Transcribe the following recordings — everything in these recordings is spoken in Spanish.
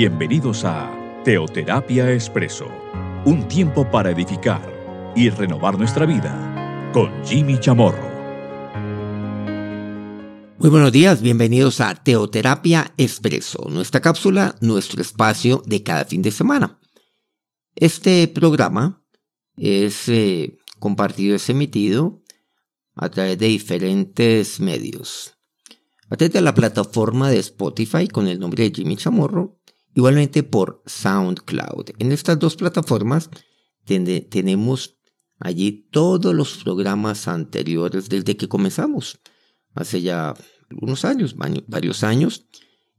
Bienvenidos a Teoterapia Expreso, un tiempo para edificar y renovar nuestra vida con Jimmy Chamorro. Muy buenos días, bienvenidos a Teoterapia Expreso, nuestra cápsula, nuestro espacio de cada fin de semana. Este programa es eh, compartido, es emitido a través de diferentes medios. A través de la plataforma de Spotify con el nombre de Jimmy Chamorro, igualmente por SoundCloud. En estas dos plataformas tenemos allí todos los programas anteriores desde que comenzamos, hace ya unos años, varios años,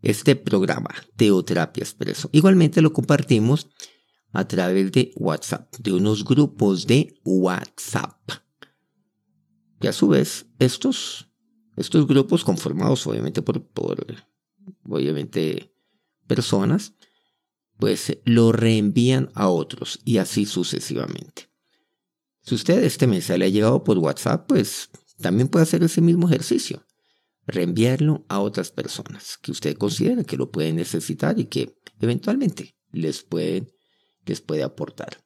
este programa, Teoterapia Expreso. Igualmente lo compartimos a través de WhatsApp, de unos grupos de WhatsApp. Y a su vez, estos, estos grupos conformados obviamente por, por obviamente, personas, pues lo reenvían a otros y así sucesivamente. Si usted este mensaje le ha llegado por WhatsApp, pues también puede hacer ese mismo ejercicio. Reenviarlo a otras personas que usted considera que lo pueden necesitar y que eventualmente les pueden les puede aportar.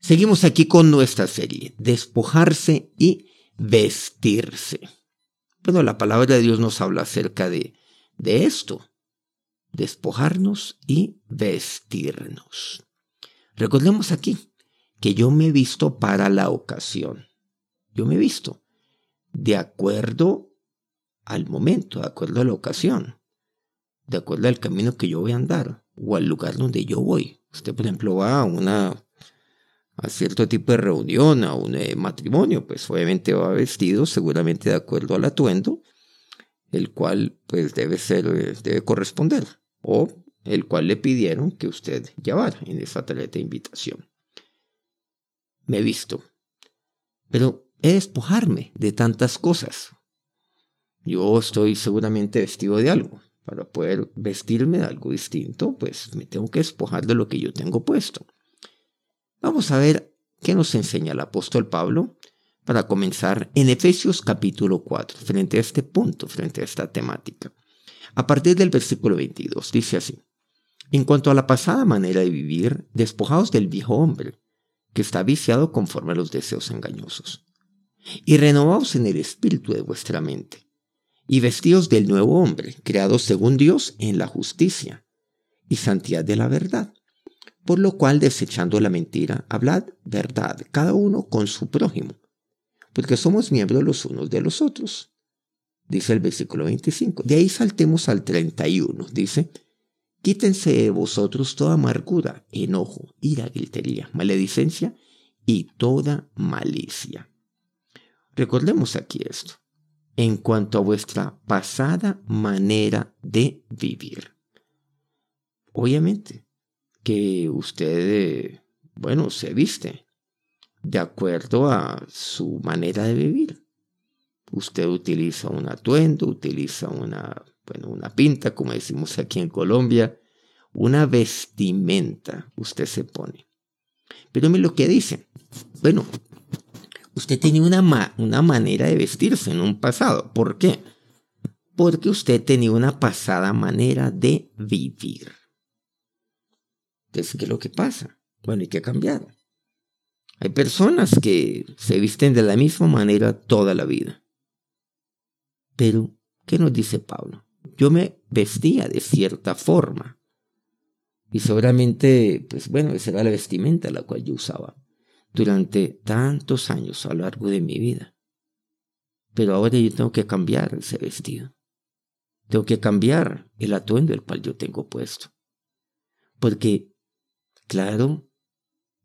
Seguimos aquí con nuestra serie, despojarse y vestirse. Bueno, la palabra de Dios nos habla acerca de, de esto, despojarnos y vestirnos. Recordemos aquí que yo me he visto para la ocasión. Yo me he visto de acuerdo al momento, de acuerdo a la ocasión, de acuerdo al camino que yo voy a andar o al lugar donde yo voy. Usted, por ejemplo, va a una a cierto tipo de reunión, a un eh, matrimonio, pues obviamente va vestido seguramente de acuerdo al atuendo, el cual pues debe ser, eh, debe corresponder, o el cual le pidieron que usted llevara en esa tarjeta de invitación. Me he visto, pero he despojarme de tantas cosas. Yo estoy seguramente vestido de algo, para poder vestirme de algo distinto, pues me tengo que despojar de lo que yo tengo puesto. Vamos a ver qué nos enseña el apóstol Pablo para comenzar en Efesios capítulo 4, frente a este punto, frente a esta temática. A partir del versículo 22, dice así, En cuanto a la pasada manera de vivir, despojaos del viejo hombre, que está viciado conforme a los deseos engañosos, y renovaos en el espíritu de vuestra mente y vestidos del nuevo hombre, creado según Dios en la justicia y santidad de la verdad. Por lo cual, desechando la mentira, hablad verdad, cada uno con su prójimo, porque somos miembros los unos de los otros. Dice el versículo 25. De ahí saltemos al 31. Dice, quítense de vosotros toda amargura, enojo, ira, gritería, maledicencia y toda malicia. Recordemos aquí esto en cuanto a vuestra pasada manera de vivir. Obviamente que usted, bueno, se viste de acuerdo a su manera de vivir. Usted utiliza un atuendo, utiliza una, bueno, una pinta, como decimos aquí en Colombia, una vestimenta usted se pone. Pero mire lo que dice. Bueno, usted tenía una, una manera de vestirse en un pasado. ¿Por qué? Porque usted tenía una pasada manera de vivir. Entonces, ¿qué es lo que pasa? Bueno, hay que cambiar. Hay personas que se visten de la misma manera toda la vida. Pero, ¿qué nos dice Pablo? Yo me vestía de cierta forma. Y seguramente, pues bueno, esa era la vestimenta la cual yo usaba durante tantos años a lo largo de mi vida. Pero ahora yo tengo que cambiar ese vestido. Tengo que cambiar el atuendo el cual yo tengo puesto. Porque, claro,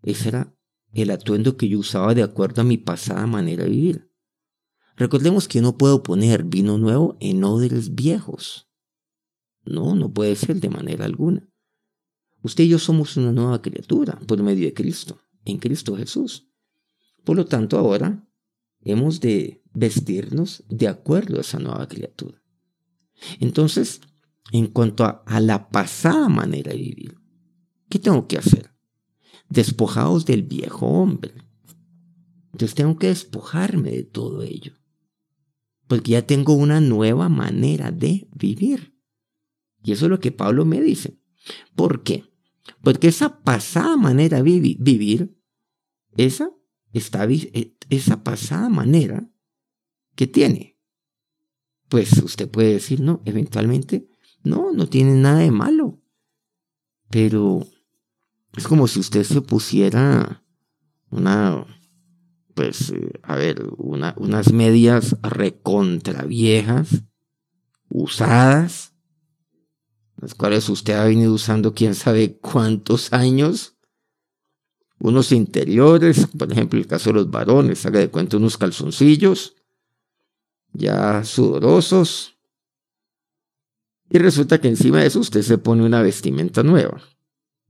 ese era el atuendo que yo usaba de acuerdo a mi pasada manera de vivir. Recordemos que no puedo poner vino nuevo en odres viejos. No, no puede ser de manera alguna. Usted y yo somos una nueva criatura por medio de Cristo en Cristo Jesús. Por lo tanto, ahora hemos de vestirnos de acuerdo a esa nueva criatura. Entonces, en cuanto a, la pasada manera de vivir, ¿qué tengo que hacer? Despojaos del viejo hombre. Entonces tengo que despojarme de todo ello. Porque ya tengo una nueva manera de vivir. Y eso es lo que Pablo me dice. ¿Por qué? Porque esa pasada manera de vivir, esa, eh, esa pasada manera que tiene, pues usted puede decir, no, eventualmente, no, no tiene nada de malo. Pero es como si usted se pusiera una, pues, a ver, unas medias recontra viejas, usadas, las cuales usted ha venido usando quién sabe cuántos años. Unos interiores, por ejemplo, el caso de los varones, haga de cuenta unos calzoncillos, ya sudorosos. Y resulta que encima de eso usted se pone una vestimenta nueva,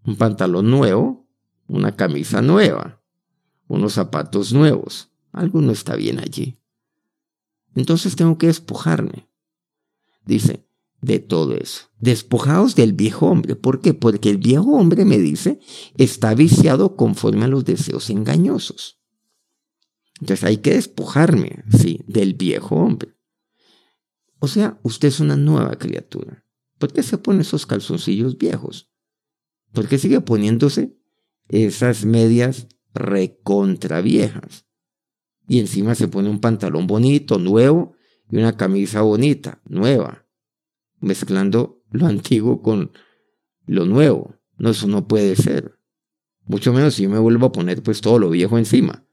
un pantalón nuevo, una camisa nueva, unos zapatos nuevos. Algo no está bien allí. Entonces tengo que despojarme. Dice, de todo eso. Despojados del viejo hombre. ¿Por qué? Porque el viejo hombre, me dice, está viciado conforme a los deseos engañosos. Entonces hay que despojarme, sí, del viejo hombre. O sea, usted es una nueva criatura. ¿Por qué se pone esos calzoncillos viejos? ¿Por qué sigue poniéndose esas medias recontra viejas? Y encima se pone un pantalón bonito, nuevo, y una camisa bonita, nueva, mezclando lo antiguo con lo nuevo. No, eso no puede ser. Mucho menos si yo me vuelvo a poner pues todo lo viejo encima.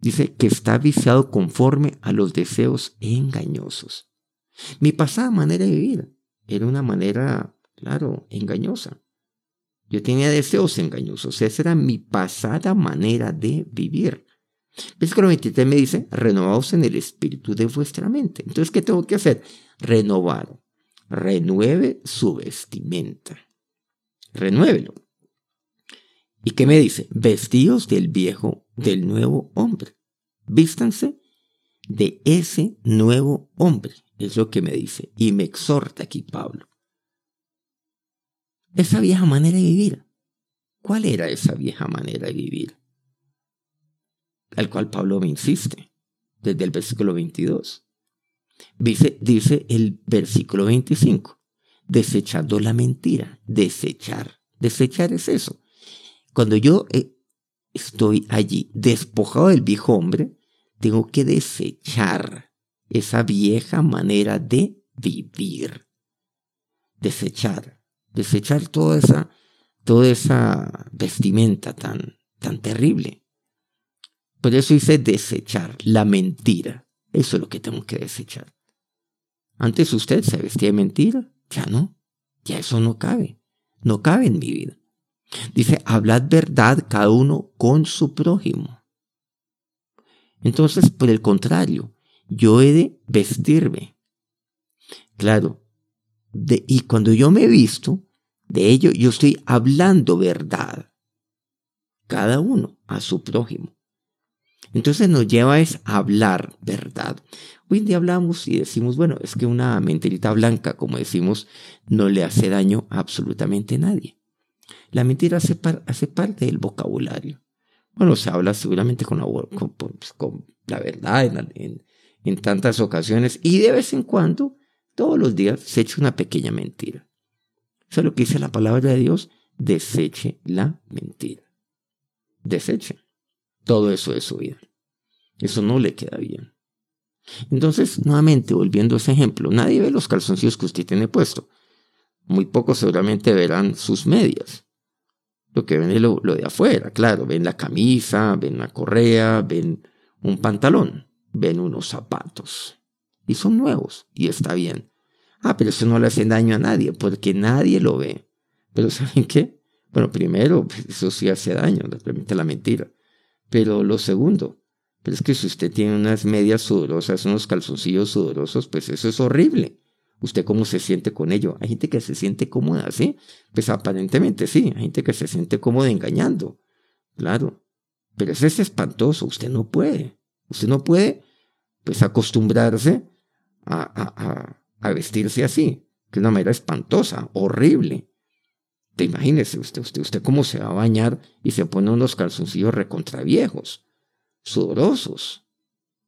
Dice que está viciado conforme a los deseos engañosos. Mi pasada manera de vivir era una manera, claro, engañosa. Yo tenía deseos engañosos. Esa era mi pasada manera de vivir. Versículo 23 me dice, renovaos en el espíritu de vuestra mente. Entonces, ¿qué tengo que hacer? Renovar. Renueve su vestimenta. Renuévelo. ¿Y qué me dice? Vestidos del viejo, del nuevo hombre. Vístanse de ese nuevo hombre. Es lo que me dice. Y me exhorta aquí Pablo. Esa vieja manera de vivir. ¿Cuál era esa vieja manera de vivir? Al cual Pablo me insiste desde el versículo 22. Dice, dice el versículo 25, desechando la mentira, desechar. Desechar es eso. Cuando yo eh, estoy allí despojado del viejo hombre, tengo que desechar esa vieja manera de vivir. Desechar, desechar toda esa, toda esa vestimenta tan, tan terrible. Por eso dice desechar la mentira. Eso es lo que tengo que desechar. Antes usted se vestía de mentira, ya no, ya eso no cabe, no cabe en mi vida. Dice, hablad verdad cada uno con su prójimo. Entonces, por el contrario, yo he de vestirme. Claro, de, y cuando yo me visto, de ello yo estoy hablando verdad. Cada uno a su prójimo. Entonces nos lleva es a hablar verdad. Hoy en día hablamos y decimos, bueno, es que una mentirita blanca, como decimos, no le hace daño a absolutamente nadie. La mentira hace, parte del vocabulario. Bueno, se habla seguramente con la, pues, verdad en, en tantas ocasiones y de vez en cuando, todos los días, se echa una pequeña mentira. Eso es lo que dice la palabra de Dios, deseche la mentira. Deseche todo eso de su vida. Eso no le queda bien. Entonces, nuevamente, volviendo a ese ejemplo, nadie ve los calzoncillos que usted tiene puesto. Muy pocos seguramente verán sus medias. Lo que ven es lo, de afuera, claro. Ven la camisa, ven la correa, ven un pantalón, ven unos zapatos. Y son nuevos, y está bien. Ah, pero eso no le hace daño a nadie, porque nadie lo ve. Pero ¿saben qué? Bueno, primero, eso sí hace daño, permite la mentira. Pero lo segundo, pero es que si usted tiene unas medias sudorosas, unos calzoncillos sudorosos, pues eso es horrible. ¿Usted cómo se siente con ello? Hay gente que se siente cómoda, ¿sí? Pues aparentemente sí, hay gente que se siente cómoda engañando. Claro. Pero eso es espantoso, usted no puede. Usted no puede, pues, acostumbrarse a, a, vestirse así, que una manera espantosa, horrible. Te imagínese usted, usted, usted cómo se va a bañar y se pone unos calzoncillos recontraviejos, sudorosos,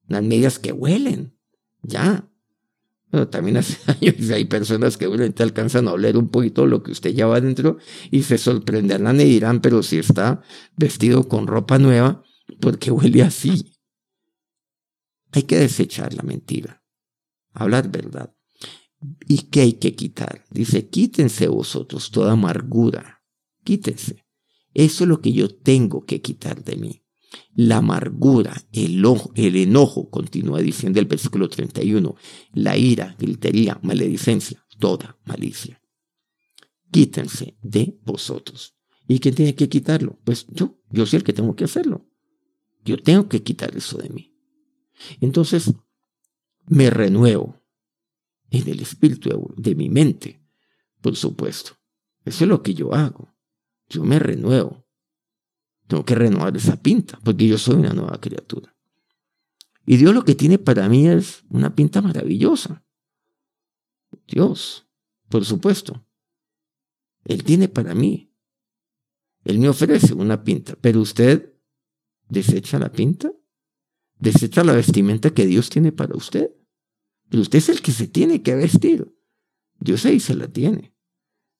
unas medias que huelen, ya. Bueno, también hace años hay personas que obviamente alcanzan a oler un poquito lo que usted lleva adentro y se sorprenderán y dirán, pero si está vestido con ropa nueva, ¿por qué huele así? Hay que desechar la mentira, hablar verdad. ¿Y qué hay que quitar? Dice, quítense vosotros toda amargura, quítense. Eso es lo que yo tengo que quitar de mí. La amargura, el, el enojo, continúa diciendo el versículo 31, la ira, gritería, maledicencia, toda malicia. Quítense de vosotros. ¿Y quién tiene que quitarlo? Pues yo, yo soy el que tengo que hacerlo. Yo tengo que quitar eso de mí. Entonces, me renuevo en el espíritu de mi mente, por supuesto. Eso es lo que yo hago. Yo me renuevo. Tengo que renovar esa pinta, porque yo soy una nueva criatura. Y Dios lo que tiene para mí es una pinta maravillosa. Dios, por supuesto. Él tiene para mí. Él me ofrece una pinta, pero usted desecha la pinta, desecha la vestimenta que Dios tiene para usted. Pero usted es el que se tiene que vestir. Dios ahí se la tiene.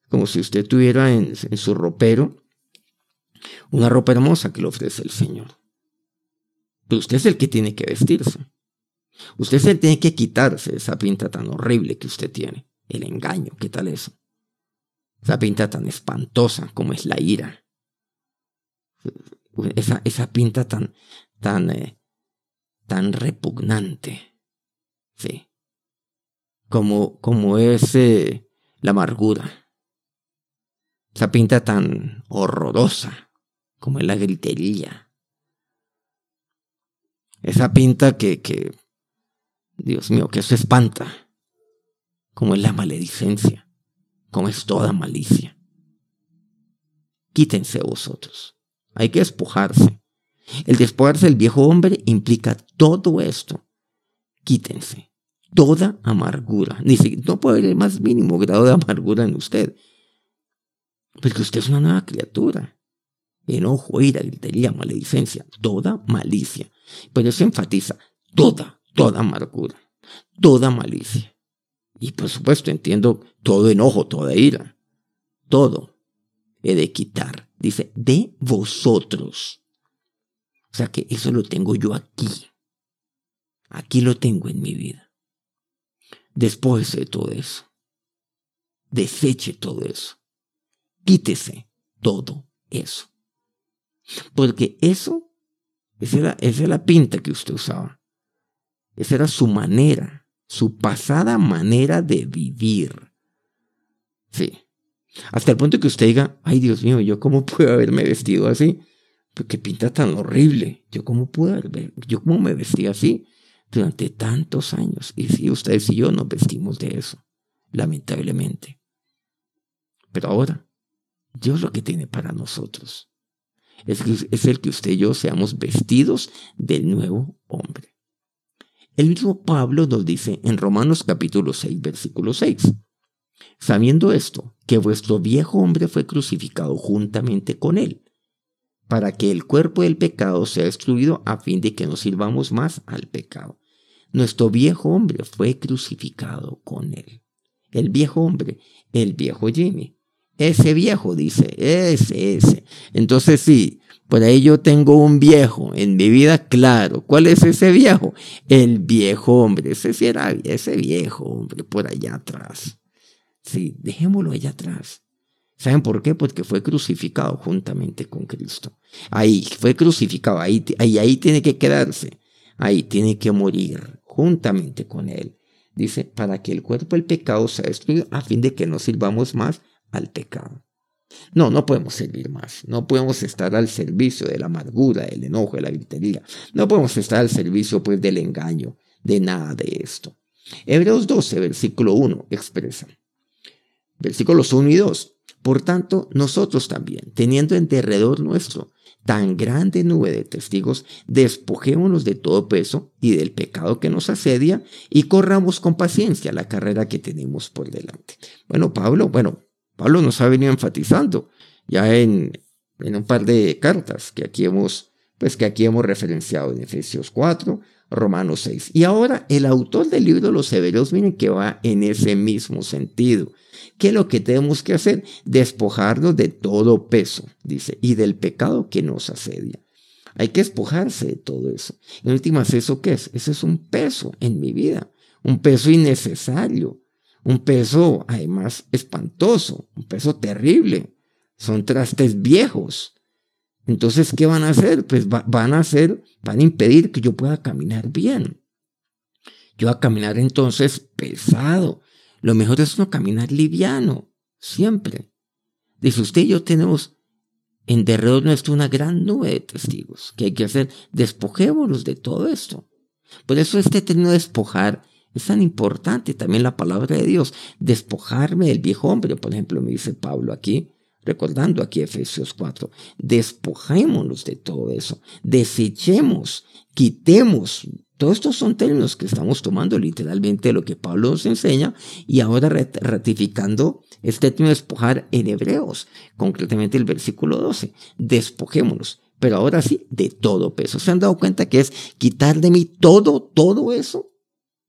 Como si usted tuviera en, en su ropero una ropa hermosa que le ofrece el Señor. Pero usted es el que tiene que vestirse. Usted se tiene que quitarse esa pinta tan horrible que usted tiene. El engaño, ¿qué tal eso? Esa pinta tan espantosa como es la ira. Esa, esa pinta tan, tan, eh, tan repugnante. Sí. Como, como es eh, la amargura. Esa pinta tan horrorosa como en la gritería. Esa pinta que, que, Dios mío, que eso espanta, como es la maledicencia, como es toda malicia. Quítense vosotros. Hay que despojarse. El despojarse del viejo hombre implica todo esto. Quítense. Toda amargura. Ni no puede haber el más mínimo grado de amargura en usted. Porque usted es una nueva criatura enojo, ira, gritería, maledicencia, toda malicia. Pero se enfatiza toda, toda amargura, toda malicia. Y por supuesto entiendo todo enojo, toda ira, todo he de quitar. Dice, de vosotros. O sea que eso lo tengo yo aquí. Aquí lo tengo en mi vida. Después de todo eso. Deseche todo eso. Quítese todo eso. Porque eso, esa era, era la pinta que usted usaba. Esa era su manera, su pasada manera de vivir. Sí. Hasta el punto que usted diga, ay Dios mío, ¿yo cómo puedo haberme vestido así? Pues qué pinta tan horrible. ¿Yo cómo puedo haber, yo cómo me vestí así durante tantos años? Y sí, ustedes y yo nos vestimos de eso, lamentablemente. Pero ahora, Dios lo que tiene para nosotros es, el que usted y yo seamos vestidos del nuevo hombre. El mismo Pablo nos dice en Romanos capítulo 6, versículo 6, sabiendo esto, que vuestro viejo hombre fue crucificado juntamente con él, para que el cuerpo del pecado sea destruido a fin de que no sirvamos más al pecado. Nuestro viejo hombre fue crucificado con él. El viejo hombre, el viejo Jimmy, ese viejo, dice, ese, ese. Entonces sí, por ahí yo tengo un viejo en mi vida, claro. ¿Cuál es ese viejo? El viejo hombre. Ese sí era ese viejo hombre por allá atrás. Sí, dejémoslo allá atrás. ¿Saben por qué? Porque fue crucificado juntamente con Cristo. Ahí, fue crucificado, ahí, ahí, ahí tiene que quedarse. Ahí tiene que morir juntamente con Él. Dice, para que el cuerpo del pecado sea destruido a fin de que no sirvamos más al pecado. No, no podemos servir más. No podemos estar al servicio de la amargura, del enojo, de la gritería. No podemos estar al servicio pues del engaño, de nada de esto. Hebreos 12, versículo 1 expresa. Versículos 1 y 2. Por tanto, nosotros también, teniendo en derredor nuestro tan grande nube de testigos, despojémonos de todo peso y del pecado que nos asedia y corramos con paciencia la carrera que tenemos por delante. Bueno, Pablo, bueno, Pablo nos ha venido enfatizando ya en, en un par de cartas que aquí hemos pues que aquí hemos referenciado en Efesios 4, Romanos 6. Y ahora el autor del libro de los Hebreos, miren que va en ese mismo sentido. ¿Qué es lo que tenemos que hacer? Despojarnos de todo peso, dice, y del pecado que nos asedia. Hay que despojarse de todo eso. En últimas, ¿eso qué es? Ese es un peso en mi vida, un peso innecesario, un peso además espantoso, un peso terrible. Son trastes viejos. Entonces, ¿qué van a hacer? Pues van a hacer, van a impedir que yo pueda caminar bien. Yo a caminar entonces pesado. Lo mejor es no caminar liviano, siempre. Dice usted y yo tenemos en derredor nuestro una gran nube de testigos. ¿Qué hay que hacer? Despojémonos de todo esto. Por eso este término despojar es tan importante también la palabra de Dios. Despojarme del viejo hombre, por ejemplo, me dice Pablo aquí, recordando aquí Efesios 4. Despojémonos de todo eso. Desechemos, quitemos. Todos estos son términos que estamos tomando literalmente lo que Pablo nos enseña y ahora ratificando este término despojar en Hebreos, concretamente el versículo 12. Despojémonos. Pero ahora sí, de todo peso. ¿Se han dado cuenta que es quitar de mí todo, todo eso?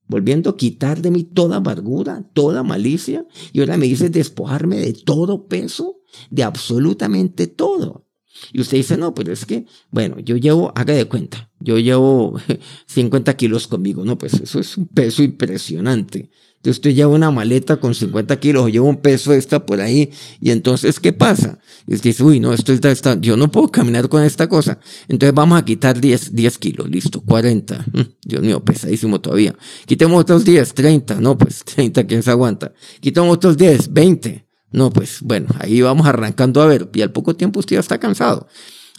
Volviendo a quitar de mí toda amargura, toda malicia, y ahora me dice despojarme de todo peso, de absolutamente todo. Y usted dice, no, pero es que, bueno, yo llevo, haga de cuenta, yo llevo 50 kilos conmigo, no, pues eso es un peso impresionante. Entonces usted lleva una maleta con 50 kilos o lleva un peso extra por ahí y entonces, ¿qué pasa? Y usted dice, uy, no, esto está, está, yo no puedo caminar con esta cosa. Entonces vamos a quitar 10, 10 kilos, listo, 40. Mm, Dios mío, pesadísimo todavía. Quitemos otros 10, 30, no, pues 30, ¿quién se aguanta? Quitemos otros 10, 20. No, pues bueno, ahí vamos arrancando a ver, y al poco tiempo usted ya está cansado.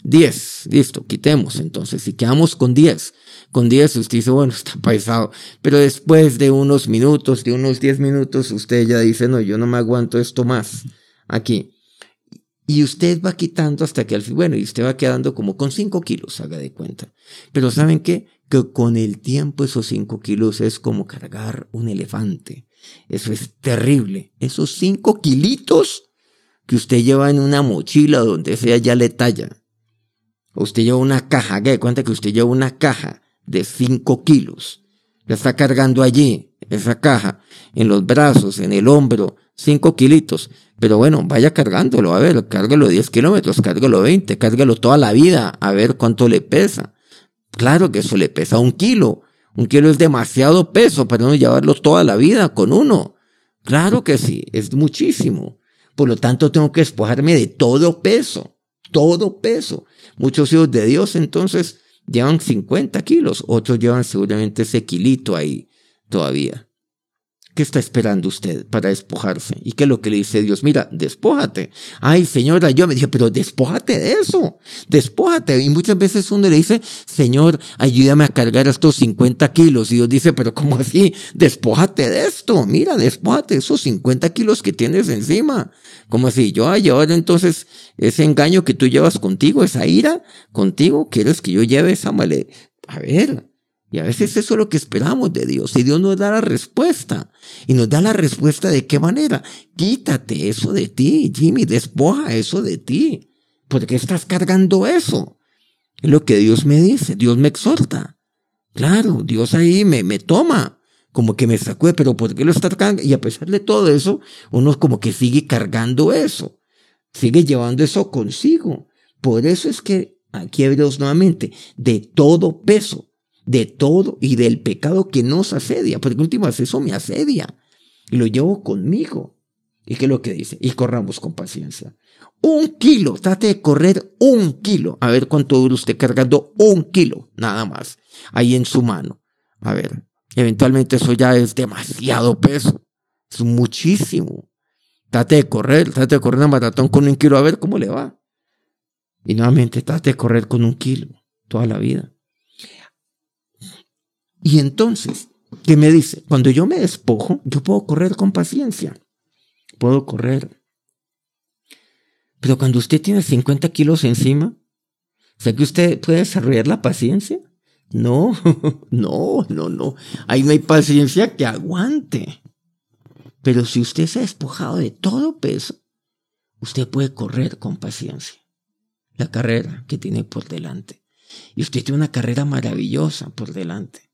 10, listo, quitemos entonces, si quedamos con 10, con 10 usted dice, bueno, está pesado, pero después de unos minutos, de unos 10 minutos, usted ya dice, no, yo no me aguanto esto más aquí. Y usted va quitando hasta que al fin, bueno, y usted va quedando como con 5 kilos, haga de cuenta. Pero ¿saben qué? Que con el tiempo esos 5 kilos es como cargar un elefante. Eso es terrible. Esos 5 kilitos que usted lleva en una mochila donde sea ya le talla. Usted lleva una caja, haga de cuenta que usted lleva una caja de 5 kilos. La está cargando allí, esa caja, en los brazos, en el hombro, 5 kilitos. Pero bueno, vaya cargándolo, a ver, cárgalo 10 kilómetros, cárgalo 20, cárgalo toda la vida, a ver cuánto le pesa. Claro que eso le pesa un kilo. Un kilo es demasiado peso para no llevarlo toda la vida con uno. Claro que sí, es muchísimo. Por lo tanto, tengo que despojarme de todo peso, todo peso. Muchos hijos de Dios entonces llevan 50 kilos, otros llevan seguramente ese kilito ahí todavía. ¿Qué está esperando usted para despojarse? ¿Y qué es lo que le dice Dios? Mira, despójate. Ay, señora, yo me dije, pero despójate de eso. Despójate. Y muchas veces uno le dice, Señor, ayúdame a cargar estos 50 kilos. Y Dios dice, pero ¿cómo así? Despójate de esto. Mira, despójate de esos 50 kilos que tienes encima. ¿Cómo así? Yo, ay, ahora entonces ese engaño que tú llevas contigo, esa ira contigo, ¿quieres que yo lleve esa male? A ver, y a veces eso es lo que esperamos de Dios. Y Dios nos da la respuesta. Y nos da la respuesta de qué manera. Quítate eso de ti, Jimmy. Despoja eso de ti. ¿Por qué estás cargando eso? Es lo que Dios me dice. Dios me exhorta. Claro, Dios ahí me, me toma. Como que me sacude, pero ¿por qué lo está cargando? Y a pesar de todo eso, uno como que sigue cargando eso. Sigue llevando eso consigo. Por eso es que aquí Hebreos nuevamente, de todo peso de todo y del pecado que nos asedia, porque últimas eso me asedia y lo llevo conmigo. ¿Y qué es lo que dice? Y corramos con paciencia. Un kilo, trate de correr un kilo. A ver cuánto dura usted cargando un kilo, nada más, ahí en su mano. A ver, eventualmente eso ya es demasiado peso. Es muchísimo. Trate de correr, trate de correr una maratón con un kilo a ver cómo le va. Y nuevamente trate de correr con un kilo toda la vida. Y entonces, ¿qué me dice? Cuando yo me despojo, yo puedo correr con paciencia. Puedo correr. Pero cuando usted tiene 50 kilos encima, ¿sé que usted puede desarrollar la paciencia? No, no, no, no. Ahí no hay paciencia que aguante. Pero si usted se ha despojado de todo peso, usted puede correr con paciencia la carrera que tiene por delante. Y usted tiene una carrera maravillosa por delante.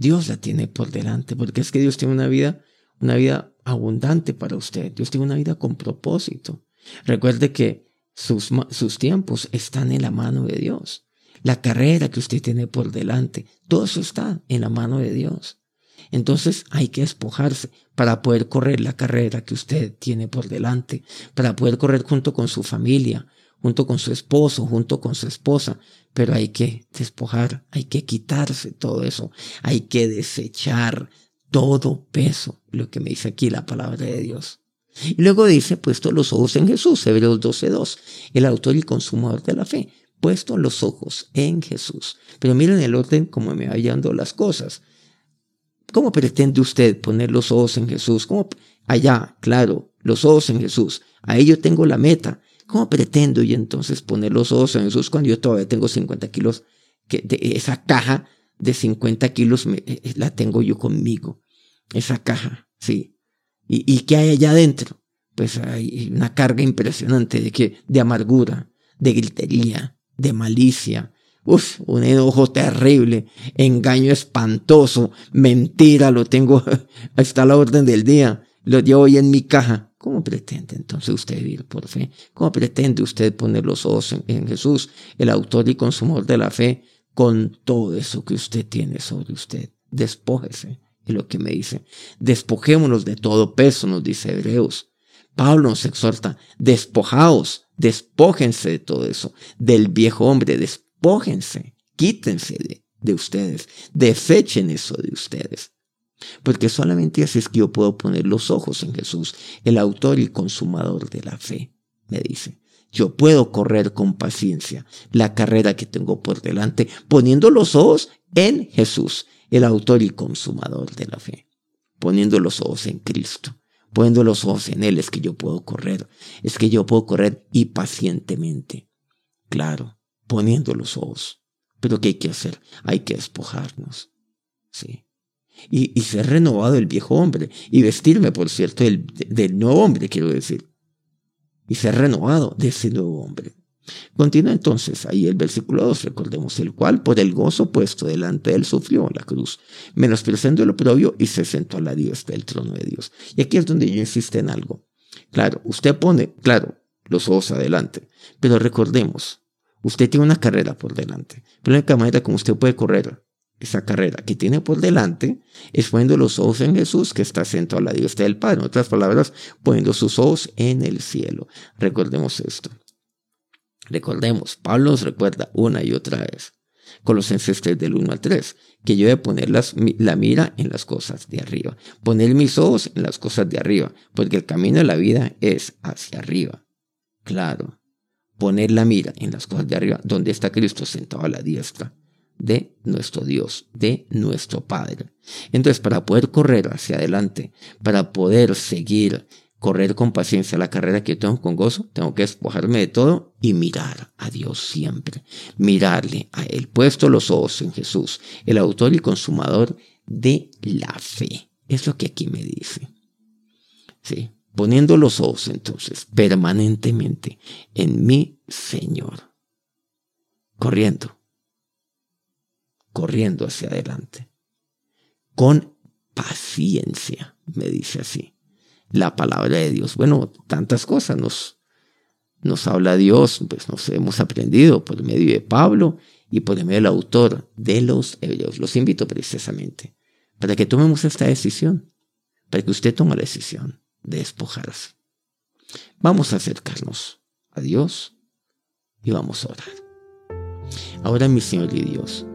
Dios la tiene por delante, porque es que Dios tiene una vida, una vida abundante para usted. Dios tiene una vida con propósito. Recuerde que sus, sus tiempos están en la mano de Dios. La carrera que usted tiene por delante, todo eso está en la mano de Dios. Entonces hay que despojarse para poder correr la carrera que usted tiene por delante, para poder correr junto con su familia, junto con su esposo, junto con su esposa. Pero hay que despojar, hay que quitarse todo eso, hay que desechar todo peso, lo que me dice aquí la palabra de Dios. Y luego dice, puesto los ojos en Jesús, Hebreos 12.2, el autor y consumador de la fe, puesto los ojos en Jesús. Pero miren el orden como me va hallando las cosas. ¿Cómo pretende usted poner los ojos en Jesús? ¿Cómo? Allá, claro, los ojos en Jesús. Ahí yo tengo la meta. ¿Cómo pretendo y entonces poner los ojos en Jesús cuando yo todavía tengo 50 kilos? Que de esa caja de 50 kilos eh, eh, la tengo yo conmigo. Esa caja, sí. ¿Y, y qué hay allá adentro? Pues hay una carga impresionante de, que, de amargura, de gritería, de malicia, un enojo terrible, engaño espantoso, mentira, lo tengo, está la orden del día, lo llevo hoy en mi caja. ¿Cómo pretende entonces usted vivir por fe? ¿Cómo pretende usted poner los ojos en, Jesús, el autor y consumidor de la fe, con todo eso que usted tiene sobre usted? Despójese, es lo que me dice. Despojémonos de todo peso, nos dice Hebreos. Pablo nos exhorta, despojaos, despójense de todo eso, del viejo hombre, despójense, quítense de, de ustedes, desechen eso de ustedes. Porque solamente así es que yo puedo poner los ojos en Jesús, el autor y consumador de la fe, me dice. Yo puedo correr con paciencia la carrera que tengo por delante, poniendo los ojos en Jesús, el autor y consumador de la fe, poniendo los ojos en Cristo, poniendo los ojos en Él, es que yo puedo correr, es que yo puedo correr y pacientemente. Claro, poniendo los ojos. Pero ¿qué hay que hacer? Hay que despojarnos. Sí y, ser renovado el viejo hombre y vestirme, por cierto, del, del nuevo hombre, quiero decir, y ser renovado de ese nuevo hombre. Continúa entonces ahí el versículo 2, recordemos, el cual por el gozo puesto delante de él sufrió la cruz, menospreciando el oprobio y se sentó a la diestra del trono de Dios. Y aquí es donde yo insisto en algo. Claro, usted pone, claro, los ojos adelante, pero recordemos, usted tiene una carrera por delante. La única manera como usted puede correr esa carrera que tiene por delante es poniendo los ojos en Jesús que está sentado a la diestra del Padre. En otras palabras, poniendo sus ojos en el cielo. Recordemos esto. Recordemos, Pablo nos recuerda una y otra vez, Colosenses 3 del 1 al 3, que yo debo poner la mira en las cosas de arriba, poner mis ojos en las cosas de arriba, porque el camino de la vida es hacia arriba. Claro, poner la mira en las cosas de arriba, donde está Cristo sentado a la diestra de nuestro Dios, de nuestro Padre. Entonces, para poder correr hacia adelante, para poder seguir, correr con paciencia la carrera que tengo con gozo, tengo que despojarme de todo y mirar a Dios siempre, mirarle a Él, puesto los ojos en Jesús, el autor y consumador de la fe. Es lo que aquí me dice. Sí, poniendo los ojos entonces permanentemente en mi Señor, corriendo corriendo hacia adelante. Con paciencia, me dice así. La palabra de Dios. Bueno, tantas cosas nos, nos habla Dios, pues nos hemos aprendido por medio de Pablo y por medio del autor de los hebreos. Los invito precisamente para que tomemos esta decisión, para que usted tome la decisión de despojarse. Vamos a acercarnos a Dios y vamos a orar. Ahora, mi Señor y Dios,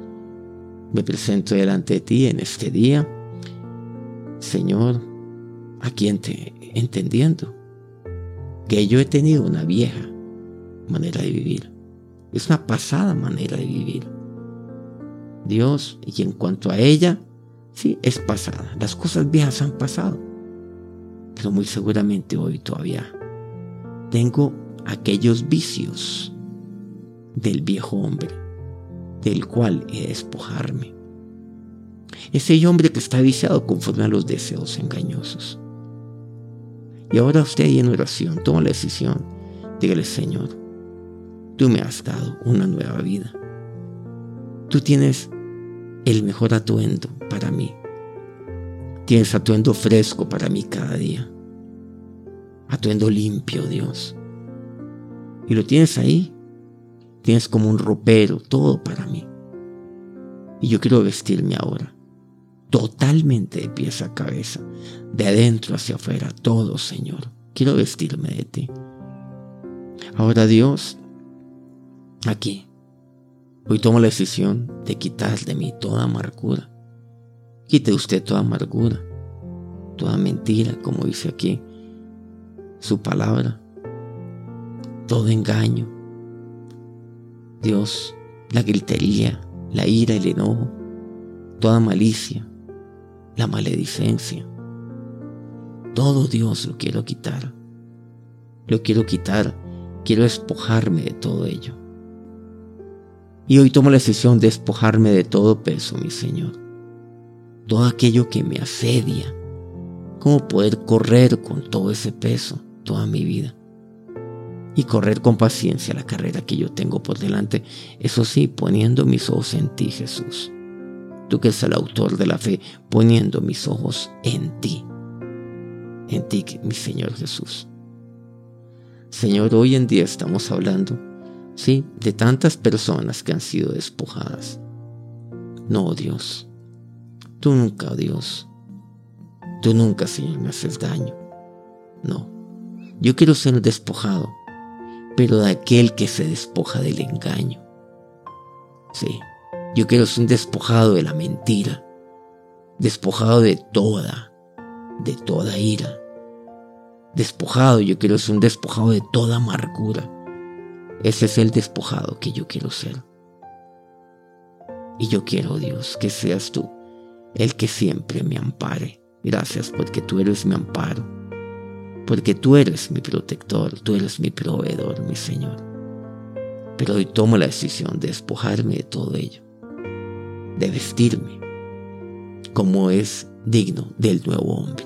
me presento delante de ti en este día, Señor, aquí entendiendo que yo he tenido una vieja manera de vivir. Es una pasada manera de vivir. Dios, y en cuanto a ella, sí, es pasada. Las cosas viejas han pasado. Pero muy seguramente hoy todavía tengo aquellos vicios del viejo hombre del cual he de despojarme. Ese hombre que está viciado conforme a los deseos engañosos. Y ahora usted ahí en oración toma la decisión. Dígale, Señor, tú me has dado una nueva vida. Tú tienes el mejor atuendo para mí. Tienes atuendo fresco para mí cada día. Atuendo limpio, Dios. Y lo tienes ahí. Tienes como un ropero, todo para mí. Y yo quiero vestirme ahora. Totalmente de pies a cabeza. De adentro hacia afuera. Todo, Señor. Quiero vestirme de ti. Ahora Dios, aquí, hoy tomo la decisión de quitar de mí toda amargura. Quite usted toda amargura, toda mentira, como dice aquí su palabra, todo engaño. Dios, la gritería, la ira, el enojo, toda malicia, la maledicencia. Todo Dios lo quiero quitar. Lo quiero quitar Quiero despojarme de todo ello. Y hoy tomo la decisión de despojarme de todo peso, mi Señor. Todo aquello que me asedia. Cómo poder correr con todo ese peso toda mi vida. Y correr con paciencia la carrera que yo tengo por delante. Eso sí, poniendo mis ojos en ti, Jesús. Tú que eres el autor de la fe, poniendo mis ojos en ti. En ti, mi Señor Jesús. Señor, hoy en día estamos hablando, sí, de tantas personas que han sido despojadas. No, Dios, tú nunca, Dios, tú nunca, Señor, me haces daño. No, yo quiero ser despojado, pero de aquel que se despoja del engaño. Sí, yo quiero ser despojado de la mentira, despojado de toda, de toda ira, despojado, yo quiero ser un despojado de toda amargura. Ese es el despojado que yo quiero ser. Y yo quiero, Dios, que seas tú el que siempre me ampare. Gracias porque tú eres mi amparo. Porque tú eres mi protector, tú eres mi proveedor, mi Señor. Pero hoy tomo la decisión de despojarme de todo ello. De vestirme como es digno del nuevo hombre.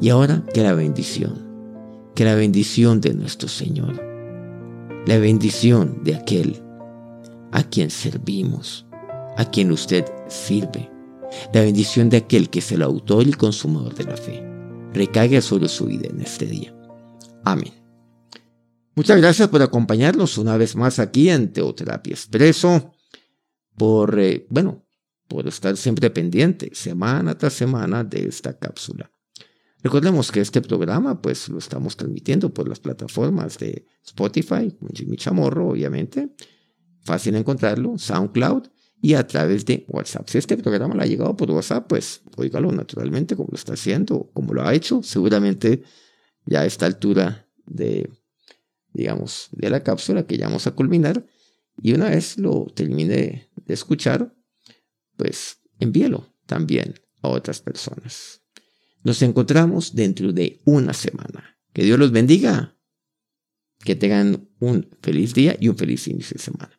Y ahora que la bendición, que la bendición de nuestro Señor, la bendición de aquel a quien servimos, a quien usted sirve, la bendición de aquel que es el autor y consumador de la fe, recaiga sobre su vida en este día. Amén. Muchas gracias por acompañarnos una vez más aquí en Teoterapia Expreso, por, eh, bueno, por estar siempre pendiente, semana tras semana, de esta cápsula. Recordemos que este programa pues lo estamos transmitiendo por las plataformas de Spotify, Jimmy Chamorro obviamente, fácil encontrarlo, SoundCloud y a través de WhatsApp. Si este programa le ha llegado por WhatsApp, pues óigalo naturalmente como lo está haciendo, como lo ha hecho, seguramente ya a esta altura de, digamos, de la cápsula que ya vamos a culminar y una vez lo termine de escuchar, pues envíelo también a otras personas. Nos encontramos dentro de una semana. Que Dios los bendiga. Que tengan un feliz día y un feliz inicio de semana.